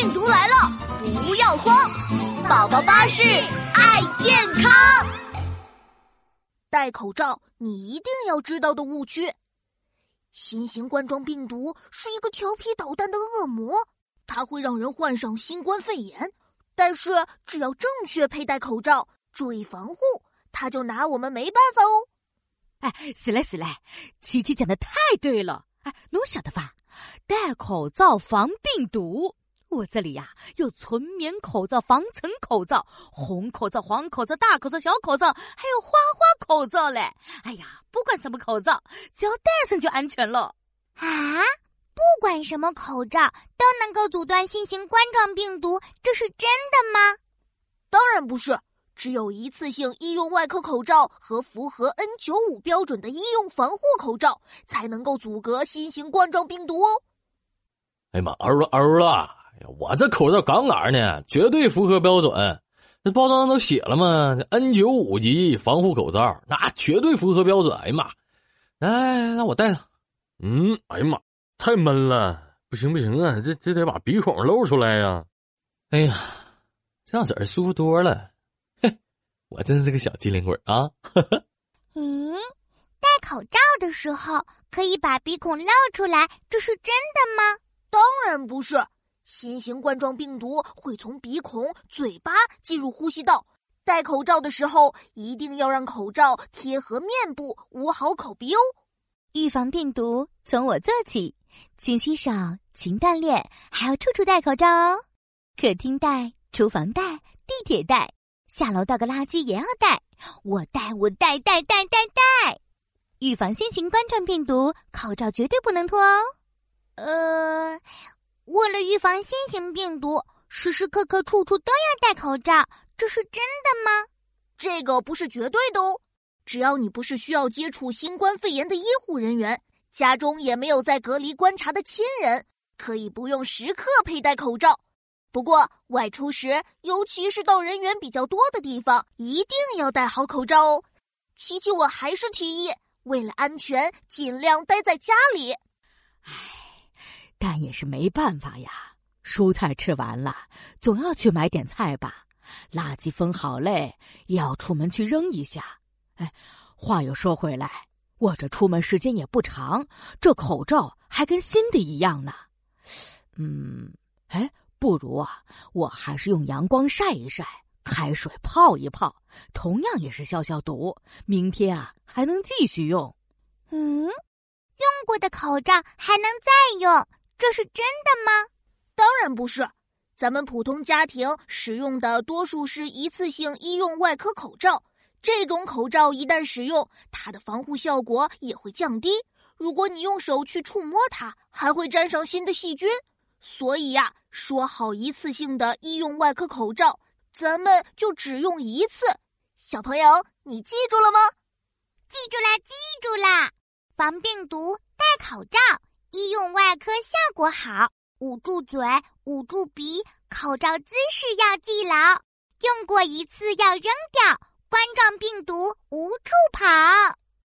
病毒来了，不要慌！宝宝巴士爱健康。戴口罩，你一定要知道的误区：新型冠状病毒是一个调皮捣蛋的恶魔，它会让人患上新冠肺炎。但是只要正确佩戴口罩，注意防护，它就拿我们没办法哦。哎，是嘞是嘞，琪琪讲的太对了。哎，侬晓得吧？戴口罩防病毒。我这里呀，有纯棉口罩、防尘口罩、红口罩、黄口罩、大口罩、小口罩，还有花花口罩嘞。哎呀，不管什么口罩，只要戴上就安全了。啊，不管什么口罩都能够阻断新型冠状病毒，这是真的吗？当然不是，只有一次性医用外科口罩和符合 N 九五标准的医用防护口罩才能够阻隔新型冠状病毒哦。哎呀妈，欧了欧了！我这口罩杠杆呢，绝对符合标准。那包装上都写了吗？N 九五级防护口罩，那绝对符合标准。哎呀妈！哎，那我戴上。嗯，哎呀妈，太闷了，不行不行啊，这这得把鼻孔露出来呀。哎呀，这样式舒服多了。嘿，我真是个小机灵鬼啊！嗯，戴口罩的时候可以把鼻孔露出来，这是真的吗？当然不是。新型冠状病毒会从鼻孔、嘴巴进入呼吸道，戴口罩的时候一定要让口罩贴合面部，捂好口鼻哦。预防病毒从我做起，勤洗手、勤锻炼，还要处处戴口罩哦。客厅戴，厨房戴，地铁戴，下楼倒个垃圾也要戴。我戴，我戴，戴戴戴戴。预防新型冠状病毒，口罩绝对不能脱哦。呃。为了预防新型病毒，时时刻刻、处处都要戴口罩，这是真的吗？这个不是绝对的哦。只要你不是需要接触新冠肺炎的医护人员，家中也没有在隔离观察的亲人，可以不用时刻佩戴口罩。不过外出时，尤其是到人员比较多的地方，一定要戴好口罩哦。琪琪，我还是提议，为了安全，尽量待在家里。唉。但也是没办法呀，蔬菜吃完了，总要去买点菜吧。垃圾分好类，也要出门去扔一下。哎，话又说回来，我这出门时间也不长，这口罩还跟新的一样呢。嗯，哎，不如啊，我还是用阳光晒一晒，开水泡一泡，同样也是消消毒。明天啊，还能继续用。嗯，用过的口罩还能再用。这是真的吗？当然不是，咱们普通家庭使用的多数是一次性医用外科口罩。这种口罩一旦使用，它的防护效果也会降低。如果你用手去触摸它，还会沾上新的细菌。所以呀，说好一次性的医用外科口罩，咱们就只用一次。小朋友，你记住了吗？记住啦，记住啦！防病毒，戴口罩。医用外科效果好，捂住嘴，捂住鼻，口罩姿势要记牢，用过一次要扔掉，冠状病毒无处跑。